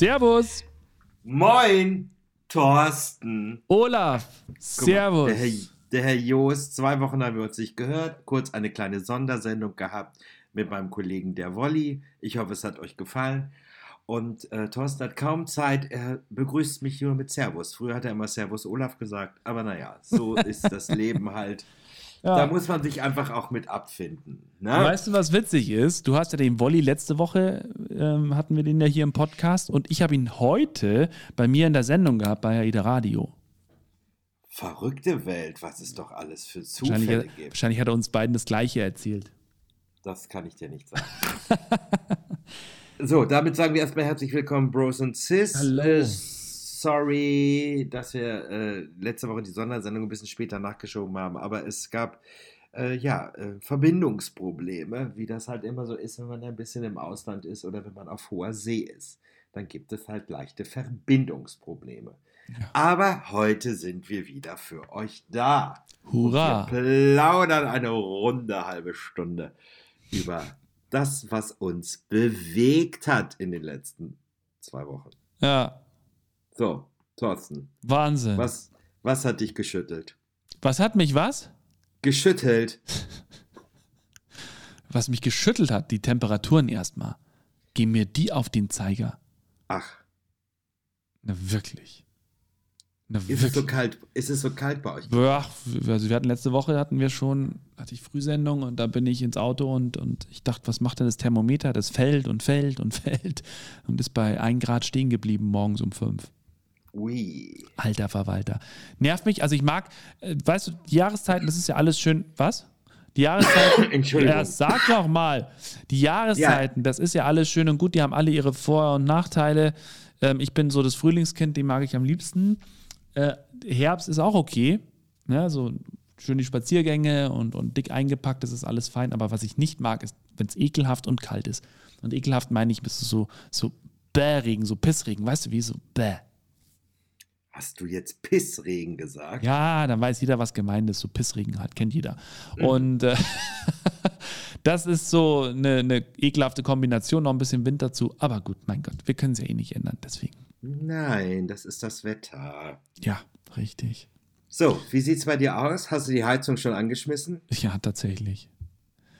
Servus. Moin, Thorsten. Olaf. Servus. Der Herr, der Herr Joost, zwei Wochen haben wir uns nicht gehört. Kurz eine kleine Sondersendung gehabt mit meinem Kollegen der Wolli. Ich hoffe, es hat euch gefallen. Und äh, Thorsten hat kaum Zeit. Er begrüßt mich nur mit Servus. Früher hat er immer Servus Olaf gesagt. Aber naja, so ist das Leben halt. Ja. Da muss man sich einfach auch mit abfinden. Ne? Weißt du, was witzig ist? Du hast ja den Wolli letzte Woche, ähm, hatten wir den ja hier im Podcast und ich habe ihn heute bei mir in der Sendung gehabt bei Aida Radio. Verrückte Welt, was es doch alles für Zufälle wahrscheinlich, gibt. Wahrscheinlich hat er uns beiden das Gleiche erzählt. Das kann ich dir nicht sagen. so, damit sagen wir erstmal herzlich willkommen, Bros und Sis. Hallo. Äh, sorry, dass wir äh, letzte Woche die Sondersendung ein bisschen später nachgeschoben haben, aber es gab äh, ja äh, Verbindungsprobleme, wie das halt immer so ist, wenn man ein bisschen im Ausland ist oder wenn man auf hoher See ist. Dann gibt es halt leichte Verbindungsprobleme. Ja. Aber heute sind wir wieder für euch da. Hurra! wir plaudern eine runde halbe Stunde über das, was uns bewegt hat in den letzten zwei Wochen. Ja. So, Thorsten. Wahnsinn. Was, was hat dich geschüttelt? Was hat mich was? Geschüttelt. was mich geschüttelt hat, die Temperaturen erstmal. Geh mir die auf den Zeiger. Ach. Na wirklich. Na, ist, es so kalt, ist es so kalt bei euch? Ja, also wir hatten letzte Woche hatten wir schon, hatte ich Frühsendung und da bin ich ins Auto und, und ich dachte, was macht denn das Thermometer? Das fällt und fällt und fällt und ist bei 1 Grad stehen geblieben morgens um 5. Ui. Alter Verwalter. Nervt mich, also ich mag, äh, weißt du, die Jahreszeiten, das ist ja alles schön. Was? Die Jahreszeiten. Entschuldigung. Ja, sag doch mal. Die Jahreszeiten, ja. das ist ja alles schön und gut, die haben alle ihre Vor- und Nachteile. Ähm, ich bin so das Frühlingskind, den mag ich am liebsten. Äh, Herbst ist auch okay. Ne? So schöne Spaziergänge und, und dick eingepackt, das ist alles fein. Aber was ich nicht mag, ist, wenn es ekelhaft und kalt ist. Und ekelhaft meine ich, bist du so, so Bäh-Regen, so Pissregen, weißt du wie? So Bäh. Hast du jetzt Pissregen gesagt? Ja, dann weiß jeder, was gemeint ist. So Pissregen halt, kennt jeder. Mhm. Und äh, das ist so eine, eine ekelhafte Kombination, noch ein bisschen Wind dazu. Aber gut, mein Gott, wir können es ja eh nicht ändern, deswegen. Nein, das ist das Wetter. Ja, richtig. So, wie sieht es bei dir aus? Hast du die Heizung schon angeschmissen? Ja, tatsächlich.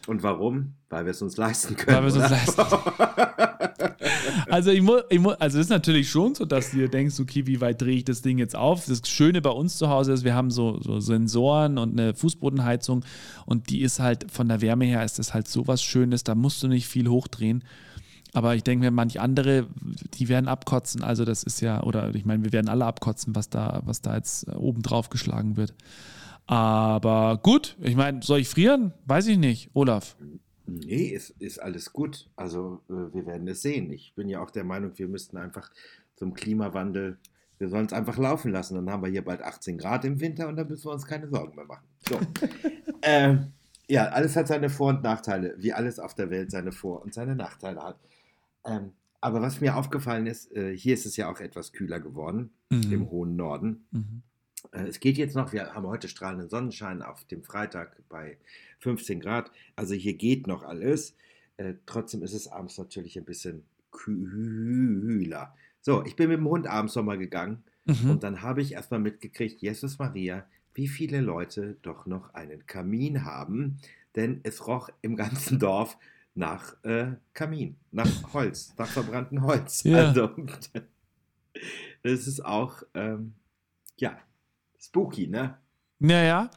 Und warum? Weil wir es uns leisten können. Weil wir es uns leisten Also, ich muss, ich muss, also es ist natürlich schon so, dass du dir denkst, okay, wie weit drehe ich das Ding jetzt auf? Das Schöne bei uns zu Hause ist, wir haben so, so Sensoren und eine Fußbodenheizung und die ist halt von der Wärme her ist das halt so was Schönes, da musst du nicht viel hochdrehen. Aber ich denke mir, manche andere, die werden abkotzen. Also das ist ja, oder ich meine, wir werden alle abkotzen, was da, was da jetzt oben drauf geschlagen wird. Aber gut, ich meine, soll ich frieren? Weiß ich nicht, Olaf. Nee, ist, ist alles gut. Also äh, wir werden es sehen. Ich bin ja auch der Meinung, wir müssten einfach zum Klimawandel, wir sollen es einfach laufen lassen. Dann haben wir hier bald 18 Grad im Winter und dann müssen wir uns keine Sorgen mehr machen. So. äh, ja, alles hat seine Vor- und Nachteile, wie alles auf der Welt seine Vor- und seine Nachteile hat. Ähm, aber was mir aufgefallen ist, äh, hier ist es ja auch etwas kühler geworden, mhm. im hohen Norden. Mhm. Äh, es geht jetzt noch, wir haben heute strahlenden Sonnenschein auf dem Freitag bei 15 Grad. Also hier geht noch alles. Äh, trotzdem ist es abends natürlich ein bisschen kühler. So, ich bin mit dem Hund abends nochmal gegangen mhm. und dann habe ich erstmal mitgekriegt, Jesus Maria, wie viele Leute doch noch einen Kamin haben, denn es roch im ganzen Dorf nach äh, Kamin, nach Holz, nach verbranntem Holz. Ja. Also, das ist auch, ähm, ja, spooky, ne? Naja,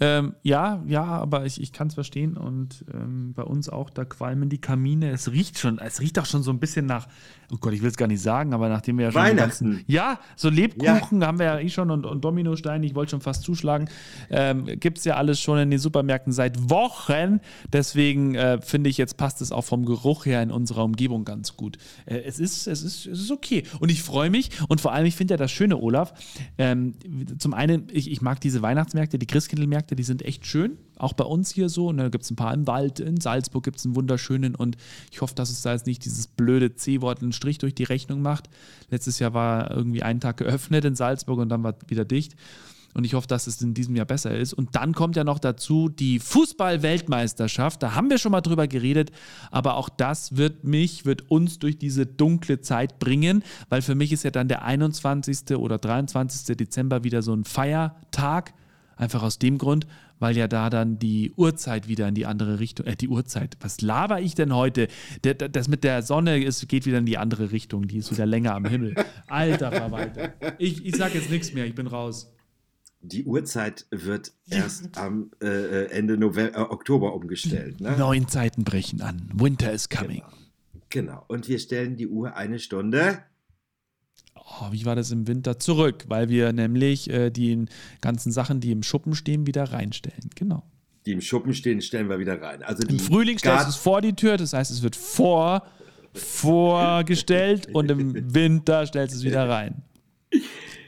ähm, ja, ja, aber ich, ich kann es verstehen und ähm, bei uns auch, da qualmen die Kamine. Es riecht schon, es riecht auch schon so ein bisschen nach, oh Gott, ich will es gar nicht sagen, aber nachdem wir ja schon. Weihnachten. Ganzen, ja, so Lebkuchen ja. haben wir ja eh schon und, und Dominosteine, ich wollte schon fast zuschlagen. Ähm, Gibt es ja alles schon in den Supermärkten seit Wochen. Deswegen äh, finde ich, jetzt passt es auch vom Geruch her in unserer Umgebung ganz gut. Äh, es, ist, es, ist, es ist okay. Und ich freue mich und vor allem, ich finde ja das Schöne, Olaf. Ähm, zum einen, ich, ich mag diese Weihnachtsmärkte, die Christkindlmärkte Märkte, die sind echt schön. Auch bei uns hier so. Und da gibt es ein paar im Wald. In Salzburg gibt es einen wunderschönen. Und ich hoffe, dass es da jetzt nicht dieses blöde C-Wort einen Strich durch die Rechnung macht. Letztes Jahr war irgendwie ein Tag geöffnet in Salzburg und dann war wieder dicht. Und ich hoffe, dass es in diesem Jahr besser ist. Und dann kommt ja noch dazu die Fußball-Weltmeisterschaft. Da haben wir schon mal drüber geredet. Aber auch das wird mich, wird uns durch diese dunkle Zeit bringen, weil für mich ist ja dann der 21. oder 23. Dezember wieder so ein Feiertag. Einfach aus dem Grund, weil ja da dann die Uhrzeit wieder in die andere Richtung, äh, die Uhrzeit, was laber ich denn heute? Das mit der Sonne ist, geht wieder in die andere Richtung, die ist wieder länger am Himmel. Alter Verwalter. Ich, ich sag jetzt nichts mehr, ich bin raus. Die Uhrzeit wird erst am äh, äh Ende November, äh, Oktober umgestellt. Ne? Neuen Zeiten brechen an. Winter is coming. Genau. genau. Und wir stellen die Uhr eine Stunde oh, wie war das im Winter, zurück, weil wir nämlich äh, die ganzen Sachen, die im Schuppen stehen, wieder reinstellen. Genau. Die im Schuppen stehen, stellen wir wieder rein. Also Im Frühling stellst du es vor die Tür, das heißt, es wird vor, vorgestellt und im Winter stellst du es wieder rein.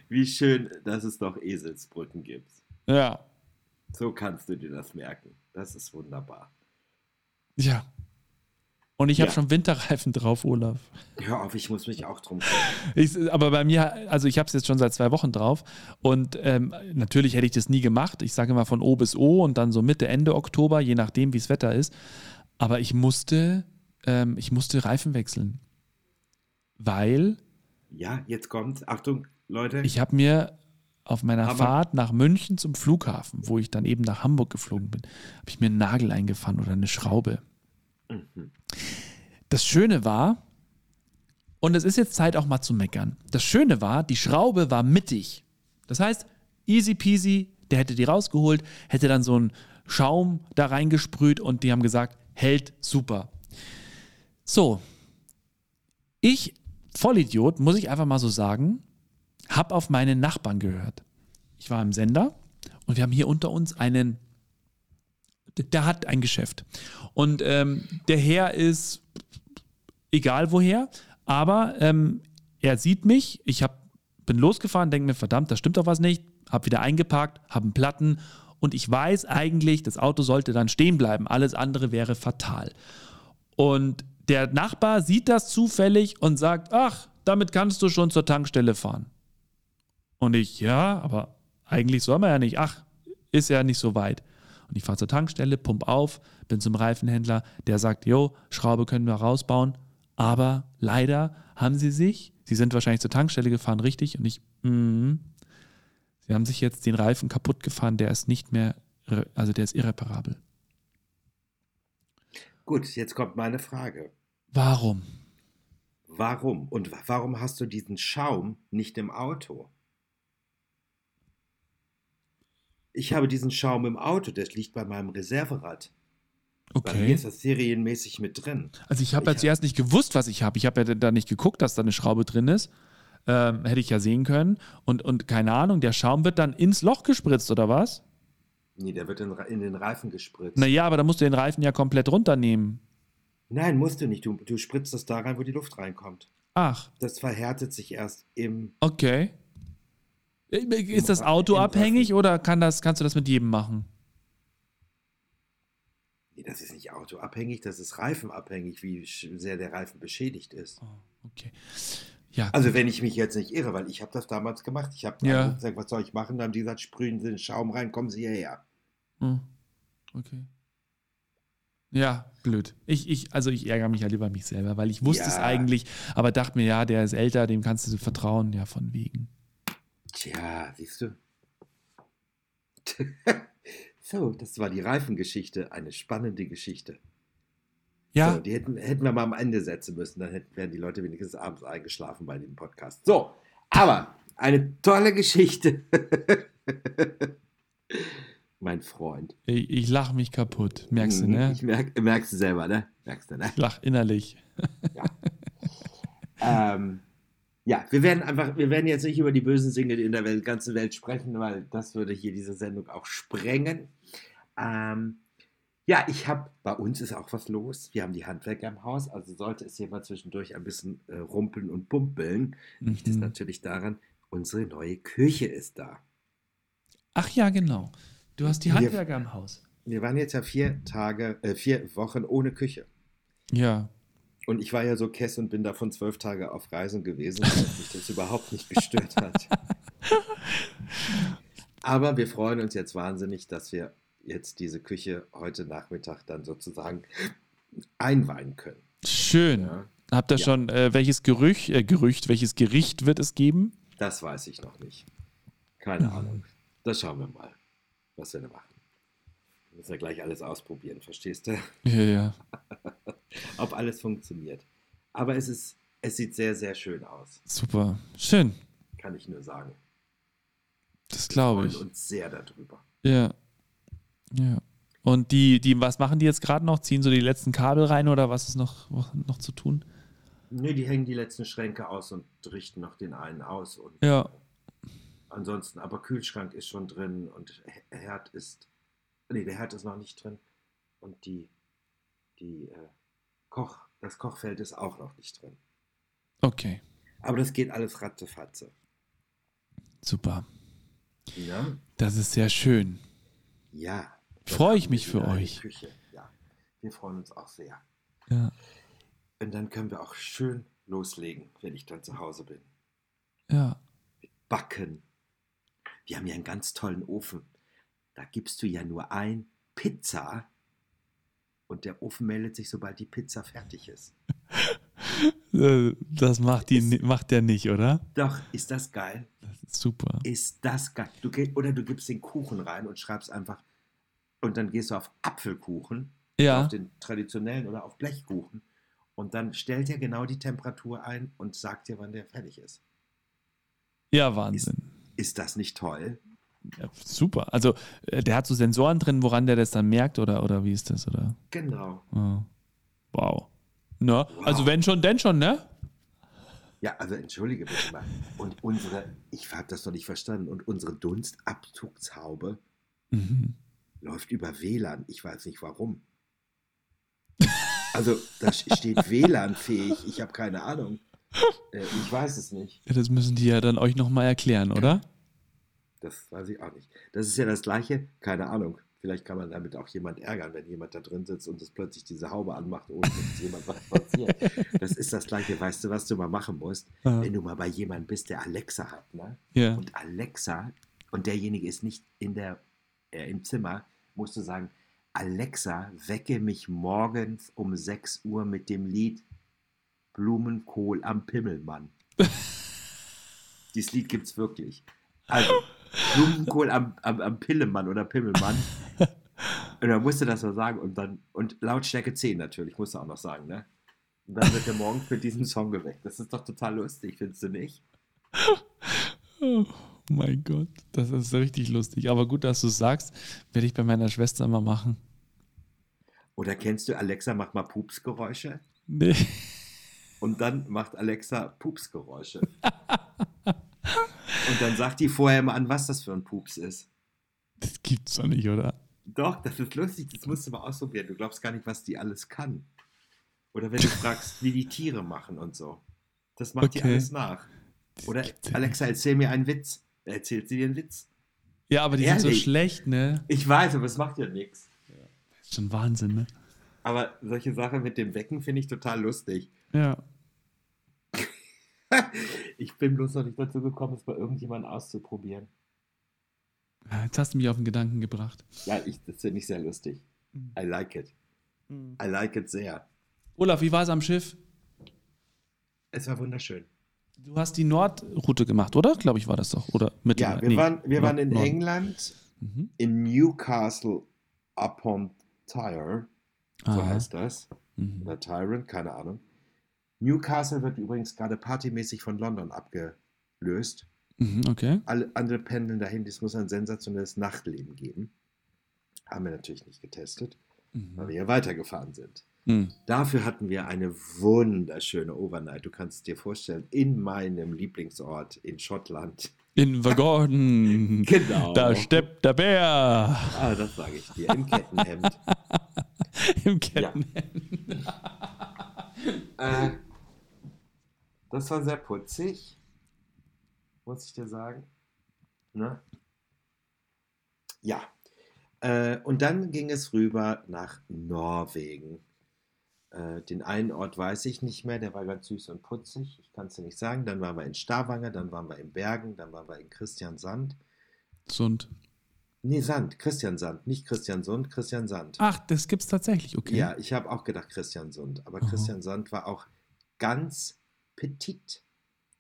Wie schön, dass es doch Eselsbrücken gibt. Ja. So kannst du dir das merken. Das ist wunderbar. Ja, und ich ja. habe schon Winterreifen drauf, Olaf. Hör auf, ich muss mich auch drum kümmern. aber bei mir, also ich habe es jetzt schon seit zwei Wochen drauf. Und ähm, natürlich hätte ich das nie gemacht. Ich sage immer von O bis O und dann so Mitte, Ende Oktober, je nachdem, wie es Wetter ist. Aber ich musste, ähm, ich musste Reifen wechseln. Weil. Ja, jetzt kommt, Achtung, Leute. Ich habe mir auf meiner aber Fahrt nach München zum Flughafen, wo ich dann eben nach Hamburg geflogen bin, habe ich mir einen Nagel eingefahren oder eine Schraube. Das Schöne war, und es ist jetzt Zeit auch mal zu meckern. Das Schöne war, die Schraube war mittig. Das heißt, easy peasy, der hätte die rausgeholt, hätte dann so einen Schaum da reingesprüht und die haben gesagt, hält super. So, ich, Vollidiot, muss ich einfach mal so sagen, habe auf meine Nachbarn gehört. Ich war im Sender und wir haben hier unter uns einen der hat ein Geschäft. Und ähm, der Herr ist egal woher, aber ähm, er sieht mich, ich hab, bin losgefahren, denke mir, verdammt, da stimmt doch was nicht, habe wieder eingeparkt, habe einen Platten und ich weiß eigentlich, das Auto sollte dann stehen bleiben, alles andere wäre fatal. Und der Nachbar sieht das zufällig und sagt, ach, damit kannst du schon zur Tankstelle fahren. Und ich, ja, aber eigentlich soll man ja nicht, ach, ist ja nicht so weit. Und ich fahre zur Tankstelle, pump auf, bin zum Reifenhändler, der sagt, jo, Schraube können wir rausbauen. Aber leider haben sie sich, sie sind wahrscheinlich zur Tankstelle gefahren, richtig? Und ich, mm, sie haben sich jetzt den Reifen kaputt gefahren, der ist nicht mehr, also der ist irreparabel. Gut, jetzt kommt meine Frage. Warum? Warum? Und warum hast du diesen Schaum nicht im Auto? Ich habe diesen Schaum im Auto, der liegt bei meinem Reserverad. Okay. Bei mir ist das serienmäßig mit drin. Also ich habe ja zuerst nicht gewusst, was ich habe. Ich habe ja da nicht geguckt, dass da eine Schraube drin ist. Ähm, hätte ich ja sehen können. Und, und keine Ahnung, der Schaum wird dann ins Loch gespritzt, oder was? Nee, der wird in, in den Reifen gespritzt. Naja, aber da musst du den Reifen ja komplett runternehmen. Nein, musst du nicht. Du, du spritzt das da rein, wo die Luft reinkommt. Ach. Das verhärtet sich erst im. Okay. Ist das Auto abhängig oder kann das, kannst du das mit jedem machen? Nee, das ist nicht autoabhängig, das ist reifenabhängig, wie sehr der Reifen beschädigt ist. Oh, okay. Ja. Also wenn ich mich jetzt nicht irre, weil ich habe das damals gemacht. Ich habe ja. gesagt, was soll ich machen? Dann haben die gesagt, sprühen Sie den Schaum rein, kommen Sie hierher. Hm. Okay. Ja, blöd. Ich, ich, also ich ärgere mich halt über mich selber, weil ich wusste ja. es eigentlich, aber dachte mir, ja, der ist älter, dem kannst du vertrauen, ja, von wegen. Tja, siehst du. so, das war die Reifengeschichte, eine spannende Geschichte. Ja. So, die hätten, hätten wir mal am Ende setzen müssen, dann hätten, wären die Leute wenigstens abends eingeschlafen bei dem Podcast. So, aber eine tolle Geschichte. mein Freund. Ich, ich lache mich kaputt, merkst du, ne? Ich merk, merkst du selber, ne? Merkst du, ne? Ich lach innerlich. ja. ähm, ja, wir werden einfach, wir werden jetzt nicht über die bösen Dinge in der Welt, ganzen Welt sprechen, weil das würde hier diese Sendung auch sprengen. Ähm, ja, ich habe, bei uns ist auch was los. Wir haben die Handwerker im Haus, also sollte es hier mal zwischendurch ein bisschen äh, rumpeln und pumpeln, mhm. liegt es natürlich daran, unsere neue Küche ist da. Ach ja, genau. Du hast die Handwerker wir, im Haus. Wir waren jetzt ja vier Tage, äh, vier Wochen ohne Küche. Ja. Und ich war ja so Kess und bin davon zwölf Tage auf Reisen gewesen, dass mich das überhaupt nicht gestört hat. Aber wir freuen uns jetzt wahnsinnig, dass wir jetzt diese Küche heute Nachmittag dann sozusagen einweihen können. Schön. Ja, Habt ihr Ja. schon, äh, welches Gerücht, äh, Gerücht, welches Gericht wird es geben? das weiß ich noch nicht. Keine Mhm. Ahnung. Das schauen wir mal, was wir da machen. Wir müssen ja gleich alles ausprobieren, verstehst du? Ja, ja. Ob alles funktioniert. Aber es ist, es sieht sehr, sehr schön aus, Super. Schön. kann ich nur sagen. Das Wir glaube freuen ich. uns sehr darüber. Ja. Ja. Und die, die, was machen die jetzt gerade noch? Ziehen so die letzten Kabel rein oder was ist noch, noch zu tun? Nee, die hängen die letzten Schränke aus und richten noch den einen aus. Und Ja. ansonsten, aber Kühlschrank ist schon drin und Herd ist. Nee, der Herd ist noch nicht drin. Und die, die äh, Koch, das Kochfeld ist auch noch nicht drin. Okay. Aber das geht alles ratzefatze. Super. Ja? Das ist sehr schön. Ja. Freu ich mich für euch. Küche. Ja. Wir freuen uns auch sehr. Ja. Und dann können wir auch schön loslegen, wenn ich dann zu Hause bin. Ja. Backen. Wir haben ja einen ganz tollen Ofen. Da gibst du ja nur ein Pizza und der Ofen meldet sich, sobald die Pizza fertig ist. Das macht, die, Ist- macht der nicht, oder? Doch, ist das geil? Das ist super. Ist das geil? Du, oder du gibst den Kuchen rein und schreibst einfach, und dann gehst du auf Apfelkuchen, Ja. auf den traditionellen oder auf Blechkuchen. Und dann stellt er genau die Temperatur ein und sagt dir, wann der fertig ist. Ja, Wahnsinn. Ist das nicht toll? Ja, super. Also, äh, der hat so Sensoren drin, woran der das dann merkt, oder, oder wie ist das? Oder? Genau. Ja. Wow. Na, Wow. also wenn schon, denn schon, ne? Ja, also entschuldige bitte mal. Und unsere, ich habe das noch nicht verstanden, und unsere Dunstabzugshaube Mhm. läuft über WLAN. Ich weiß nicht warum. Also da steht WLAN-fähig. Ich habe keine Ahnung. Äh, ich weiß es nicht. Ja, das müssen die ja dann euch nochmal erklären, oder? Das weiß ich auch nicht. Das ist ja das Gleiche. Keine Ahnung. Vielleicht kann man damit auch jemand ärgern, wenn jemand da drin sitzt und es plötzlich diese Haube anmacht, ohne dass jemand was passiert. Das ist das Gleiche. Weißt du, was du mal machen musst? Ja. Wenn du mal bei jemandem bist, der Alexa hat, ne? Ja. und Alexa und derjenige ist nicht in der, äh, im Zimmer, musst du sagen, Alexa, wecke mich morgens um 6 Uhr mit dem Lied Blumenkohl am Pimmelmann. Dieses Lied gibt es wirklich. Also, Blumenkohl am, am, am Pillemann oder Pimmelmann. Und dann musst du das so sagen und dann, und Lautstärke 10 natürlich, musst du auch noch sagen, ne? Und dann wird er morgen für diesen Song geweckt. Das ist doch total lustig, findest du nicht? Oh mein Gott, das ist richtig lustig. Aber gut, dass du es sagst, werde ich bei meiner Schwester mal machen. Oder kennst du Alexa, mach mal Pupsgeräusche? Nee. Und dann macht Alexa Pupsgeräusche. Und dann sagt die vorher mal an, was das für ein Pups ist. Das gibt's doch nicht, oder? Doch, das ist lustig, das musst du mal ausprobieren. Du glaubst gar nicht, was die alles kann. Oder wenn du fragst, wie die Tiere machen und so. Das macht die Okay. alles nach. Oder Alexa, erzähl mir einen Witz. Erzählt sie dir einen Witz. Ja, aber die sind so Ehrlich? schlecht, ne? Ich weiß, aber es macht ja nichts. Das ist schon Wahnsinn, ne? Aber solche Sachen mit dem Wecken finde ich total lustig. Ja. Ich bin bloß noch nicht dazu gekommen, es bei irgendjemandem auszuprobieren. Ja, Jetzt hast du mich auf den Gedanken gebracht. Ja, ich, das finde ich sehr lustig. I like it. I like it sehr. Olaf, wie war es am Schiff? Es war wunderschön. Du hast die Nordroute gemacht, oder? Glaube ich, war das doch. Oder Mittel. Ja, wir nee, waren, wir waren in Nord- England, Mhm. in Newcastle upon Tyre, so Aha. heißt das. Mhm. Oder Tyrant, keine Ahnung. Newcastle wird übrigens gerade partymäßig von London abgelöst. Mhm, okay. Alle andere pendeln dahin, es muss ein sensationelles Nachtleben geben. Haben wir natürlich nicht getestet, weil Mhm. wir ja weitergefahren sind. Mhm. Dafür hatten wir eine wunderschöne Overnight. Du kannst es dir vorstellen, in meinem Lieblingsort in Schottland. In Vergorden. Genau. Da steppt der Bär. Ah, das sage ich dir, im Kettenhemd. Im Kettenhemd. Äh, das war sehr putzig, muss ich dir sagen. Ne? Ja. Äh, und dann ging es rüber nach Norwegen. Äh, den einen Ort weiß ich nicht mehr, der war ganz süß und putzig. Ich kann es dir nicht sagen. Dann waren wir in Stavanger, dann waren wir in Bergen, dann waren wir in Christiansand. Sund. Nee, Sand, Christian Sand, nicht Christian Sund, Christian Sand. Ach, das gibt's tatsächlich, okay. Ja, ich habe auch gedacht Christian Sund, aber Aha. Christian Sand war auch ganz petit,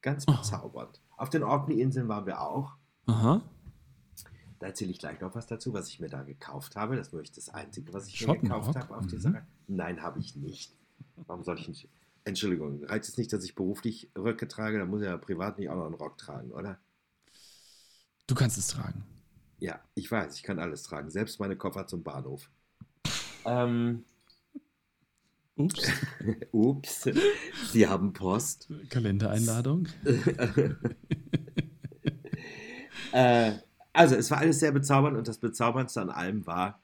ganz Aha. bezaubernd. Auf den Orkney-Inseln waren wir auch. Aha. Da erzähle ich gleich noch was dazu, was ich mir da gekauft habe. Das ist wirklich das Einzige, was ich mir gekauft habe auf Mhm. dieser Reise. Nein, habe ich nicht. Warum soll ich nicht? Entschuldigung, reicht es nicht, dass ich beruflich Röcke trage? Dann muss ich ja privat nicht auch noch einen Rock tragen, oder? Du kannst es tragen. Ja, ich weiß, ich kann alles tragen. Selbst meine Koffer zum Bahnhof. Ähm, Ups. ups, Sie haben Post. Kalendereinladung. Äh, also, es war alles sehr bezaubernd und das Bezauberndste an allem war,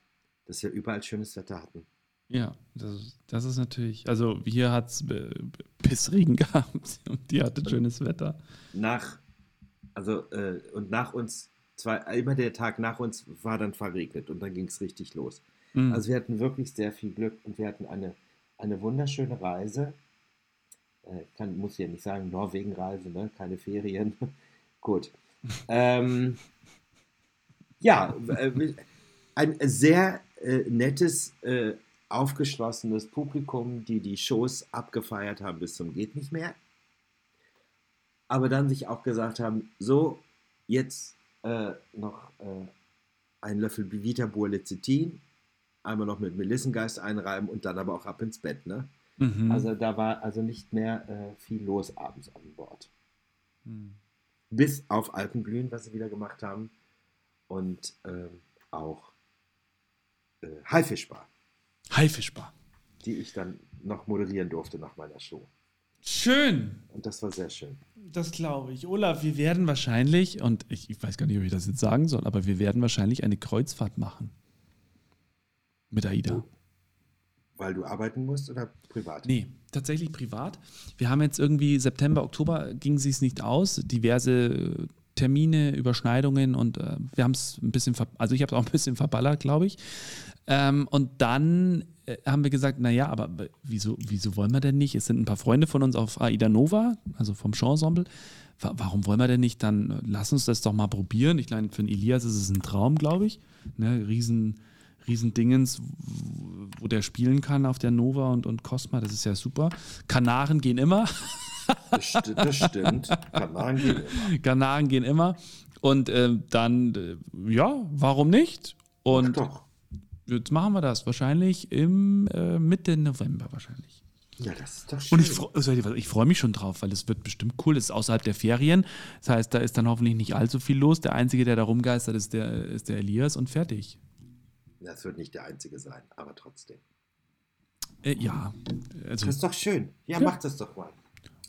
dass wir überall schönes Wetter hatten. Ja, das, ist- das ist natürlich. Also hier hat es Pissregen gehabt und die hatte schönes Wetter. Nach, also, äh, und nach uns, zwei, immer der Tag nach uns war dann verregnet und dann ging es richtig los. Mhm. Also, wir hatten wirklich sehr viel Glück und wir hatten eine, eine wunderschöne Reise. Äh, Ich kann, muss ja nicht sagen, Norwegen-Reise, ne? keine Ferien. Gut. Ähm, ja, äh, ein sehr äh, nettes, äh, aufgeschlossenes Publikum, die die Shows abgefeiert haben bis zum geht nicht mehr. Aber dann sich auch gesagt haben, so, jetzt äh, noch äh, einen Löffel Bivita Lecithin, einmal noch mit Melissengeist einreiben und dann aber auch ab ins Bett. Ne? Mhm. Also da war also nicht mehr äh, viel los abends an Bord. Mhm. Bis auf Alpenglühen, was sie wieder gemacht haben. Und ähm, auch äh, Haifischbar, Haifischbar. die ich dann noch moderieren durfte nach meiner Show. Schön. Und das war sehr schön. Das glaube ich. Olaf, wir werden wahrscheinlich, und ich, ich weiß gar nicht, ob ich das jetzt sagen soll, aber wir werden wahrscheinlich eine Kreuzfahrt machen. Mit AIDA. Weil du arbeiten musst oder privat? Nee, tatsächlich privat. Wir haben jetzt irgendwie September, Oktober ging es nicht aus. Diverse Termine, Überschneidungen und äh, wir haben es ein bisschen, also ich habe es auch ein bisschen verballert, glaube ich. Ähm, und dann äh, haben wir gesagt, naja, aber wieso, wieso wollen wir denn nicht? Es sind ein paar Freunde von uns auf Aida Nova, also vom Show-Ensemble. Wa warum wollen wir denn nicht? Dann äh, lass uns das doch mal probieren. Ich meine, für den Elias ist es ein Traum, glaube ich. Ne, riesen, riesen Dingens, wo- der spielen kann auf der Nova und, und Cosma, das ist ja super. Kanaren gehen immer. Das, sti das stimmt. Kanaren gehen immer. Kanaren gehen immer. Und äh, dann, äh, ja, warum nicht? Und jetzt machen wir das wahrscheinlich im äh, Mitte November wahrscheinlich. Ja, das ist doch schön. Und ich, freu- was- ich freue mich schon drauf, weil es wird bestimmt cool. Es ist außerhalb der Ferien. Das heißt, da ist dann hoffentlich nicht allzu viel los. Der Einzige, der da rumgeistert, ist der, ist der Elias und fertig. Das wird nicht der einzige sein, aber trotzdem. Äh, ja, also Das ist doch schön. Ja, Ja. macht das doch mal.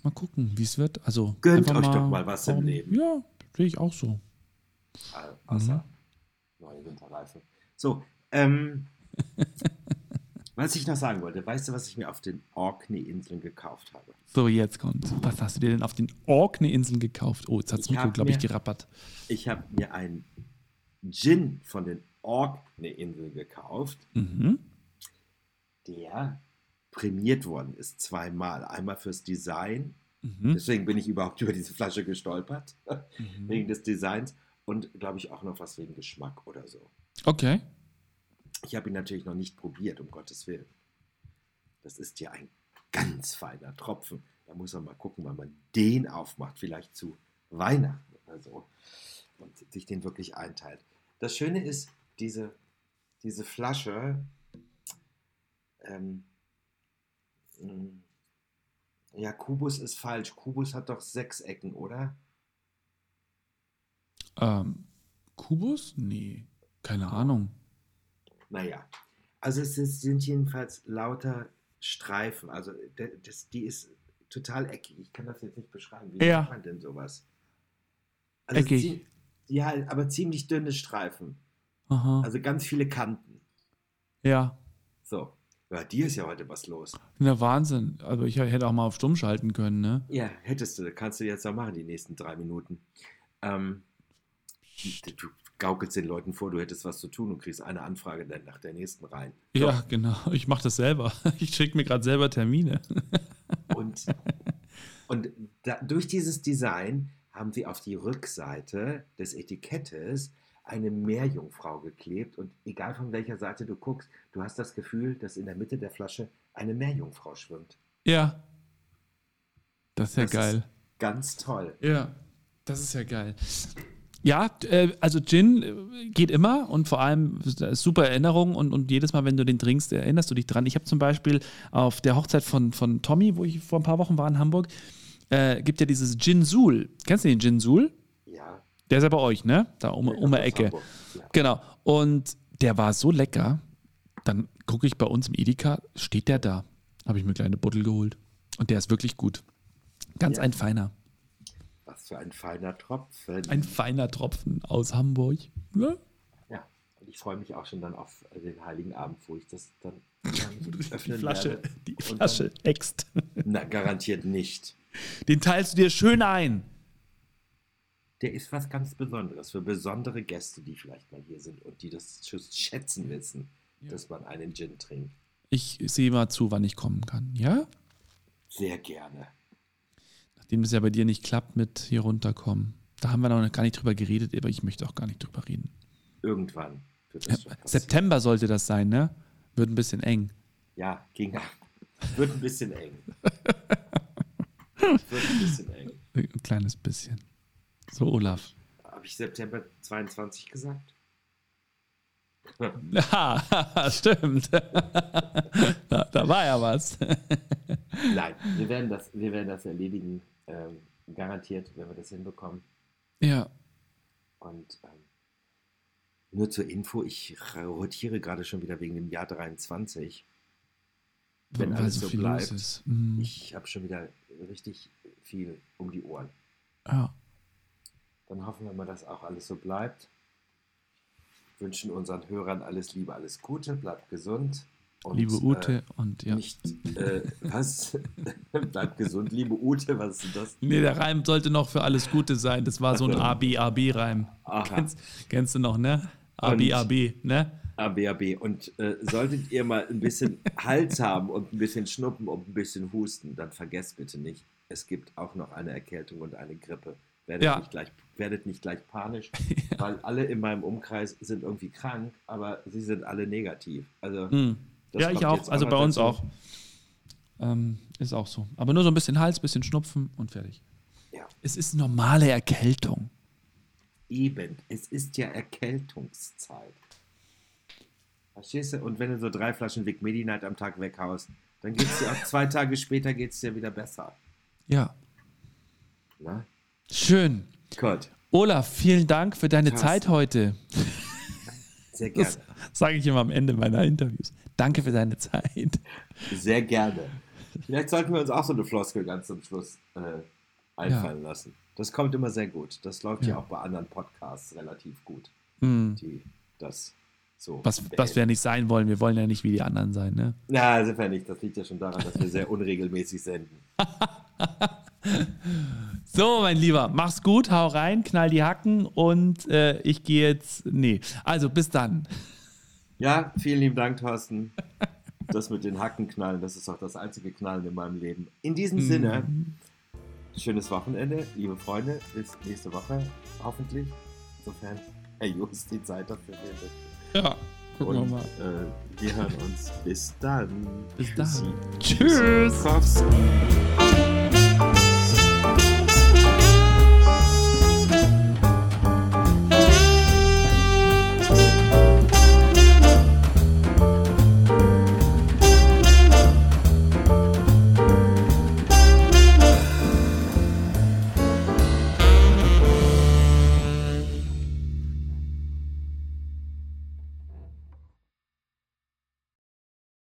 mal gucken, wie es wird. Also Gönnt euch doch mal was im warum- Leben. Ja, sehe ich auch so. Au- Außer neue Winterreifen. So, ähm, was ich noch sagen wollte, weißt du, was ich mir auf den Orkney-Inseln gekauft habe? So, jetzt kommt. Was hast du dir denn auf den Orkney-Inseln gekauft? Oh, jetzt hat Ich Mikro, glaube ich, gerappert. Ich habe mir einen Gin von den Orkney-Inseln gekauft, Mhm. der prämiert worden ist zweimal. Einmal fürs Design, Mhm. deswegen bin ich überhaupt über diese Flasche gestolpert, Mhm. wegen des Designs und glaube ich auch noch was wegen Geschmack oder so. Okay. Ich habe ihn natürlich noch nicht probiert, um Gottes Willen. Das ist ja ein ganz feiner Tropfen. Da muss man mal gucken, wann man den aufmacht, vielleicht zu Weihnachten oder so. Und sich den wirklich einteilt. Das Schöne ist, diese, diese Flasche, ähm, mh, ja, Kubus ist falsch. Kubus hat doch sechs Ecken, oder? Ähm, Kubus? Nee, keine Ahnung. Naja, also es sind jedenfalls lauter Streifen. Also das, die ist total eckig. Ich kann das jetzt nicht beschreiben. Wie Ja. nennt man denn sowas? Also Eckig. Ja, aber ziemlich dünne Streifen. Aha. Also ganz viele Kanten. ja. So. Bei dir ist ja heute was los. Na, Wahnsinn. Also ich hätte auch mal auf Stumm schalten können, ne? Ja, hättest du. Kannst du jetzt noch machen, die nächsten drei Minuten. Ähm, du gaukelst den Leuten vor, du hättest was zu tun und kriegst eine Anfrage dann nach der nächsten rein. So. Ja, genau. Ich mache das selber. Ich schicke mir gerade selber Termine. Und, und da, durch dieses Design haben sie auf die Rückseite des Etikettes eine Meerjungfrau geklebt und egal von welcher Seite du guckst, du hast das Gefühl, dass in der Mitte der Flasche eine Meerjungfrau schwimmt. Ja. Das ist ja Das geil. Ist ganz toll. Ja, das ist ja geil. Ja, äh, also Gin äh, geht immer und vor allem äh, super Erinnerung und, und jedes Mal, wenn du den trinkst, erinnerst du dich dran. Ich habe zum Beispiel auf der Hochzeit von, von Tommy, wo ich vor ein paar Wochen war in Hamburg, äh, gibt ja dieses Gin Sul. Kennst du den Gin Sul? Ja. Der ist ja bei euch, ne? Da um, um die aus Ecke. Ja. Genau. Und der war so lecker. Dann gucke ich bei uns im Edeka, steht der da. Habe ich mir eine kleine Buddel geholt. Und der ist wirklich gut. Ganz Ja. ein feiner. Was für ein feiner Tropfen. Ein feiner Tropfen aus Hamburg. Ne? ja. Und ich freue mich auch schon dann auf den Heiligen Abend, wo ich das dann, dann Die Flasche, werde. die Flasche. Dann, na, garantiert nicht. Den teilst du dir schön ein. Der ist was ganz Besonderes für besondere Gäste, die vielleicht mal hier sind und die das zu schätzen wissen, Ja. dass man einen Gin trinkt. Ich sehe mal zu, wann ich kommen kann. Ja? Sehr gerne. Nachdem es ja bei dir nicht klappt mit hier runterkommen. Da haben wir noch gar nicht drüber geredet, aber ich möchte auch gar nicht drüber reden. Irgendwann wird das schon passieren. September sollte das sein, ne? Wird ein bisschen eng. Ja, ging ab. Wird ein bisschen eng. Wird ein bisschen eng. Ein kleines bisschen. So, Olaf. Habe ich September 22 gesagt? Ja, stimmt. da, da war ja was. Nein, wir werden das, wir werden das erledigen. Ähm, garantiert, wenn wir das hinbekommen. Ja. Und ähm, nur zur Info, ich rotiere gerade schon wieder wegen dem Jahr 23. Wenn weil alles so so bleibt. Mhm. Ich habe schon wieder richtig viel um die Ohren. Ja. Dann hoffen wir mal, dass auch alles so bleibt. Wünschen unseren Hörern alles Liebe, alles Gute, bleibt gesund. Und, Liebe Ute und Äh, ja. Nicht, äh, was? bleibt gesund, liebe Ute, was ist das? Nee, der Reim sollte noch für alles Gute sein. Das war so ein AB-AB-Reim. Kennst, kennst du noch, ne? Und- AB-AB, ne? ABAB. Und äh, solltet ihr mal ein bisschen Hals haben und ein bisschen Schnuppen und ein bisschen Husten, dann vergesst bitte nicht, es gibt auch noch eine Erkältung und eine Grippe. Werdet, Ja. nicht, gleich, werdet nicht gleich panisch, weil alle in meinem Umkreis sind irgendwie krank, aber sie sind alle negativ. Also, Hm. das Ja, ich auch. Also bei uns dazu. auch. Ähm, ist auch so. Aber nur so ein bisschen Hals, bisschen Schnupfen und fertig. Ja. Es ist normale Erkältung. Eben, es ist ja Erkältungszeit. Verstehst du? Und wenn du so drei Flaschen Vic Medi Night am Tag weghaust, dann geht es dir auch zwei Tage später geht's dir wieder besser. Ja. Na? Schön. Gut, Olaf, vielen Dank für deine Carsten. Zeit heute. sehr gerne. Das sage ich immer am Ende meiner Interviews. Danke für deine Zeit. Sehr gerne. Vielleicht sollten wir uns auch so eine Floskel ganz zum Schluss äh, einfallen lassen. Das kommt immer sehr gut. Das läuft ja, Ja. auch bei anderen Podcasts relativ gut, Hm. die das so. Was, was wir nicht sein wollen. Wir wollen ja nicht wie die anderen sein, ne? Na, sind wir nicht. Das liegt ja schon daran, dass wir sehr unregelmäßig senden. So, mein Lieber, mach's gut, hau rein, knall die Hacken und äh, ich gehe jetzt. Nee, also bis dann. Ja, vielen lieben Dank, Thorsten. Das mit den Hacken knallen, das ist auch das einzige Knallen in meinem Leben. In diesem Sinne, schönes Wochenende, liebe Freunde. Bis nächste Woche, hoffentlich. Insofern, Herr Just, die Zeit dafür findet. Ja, gucken wir Und mal. äh, wir hören uns. Bis dann. Bis dann. Tschüss. Thorsten.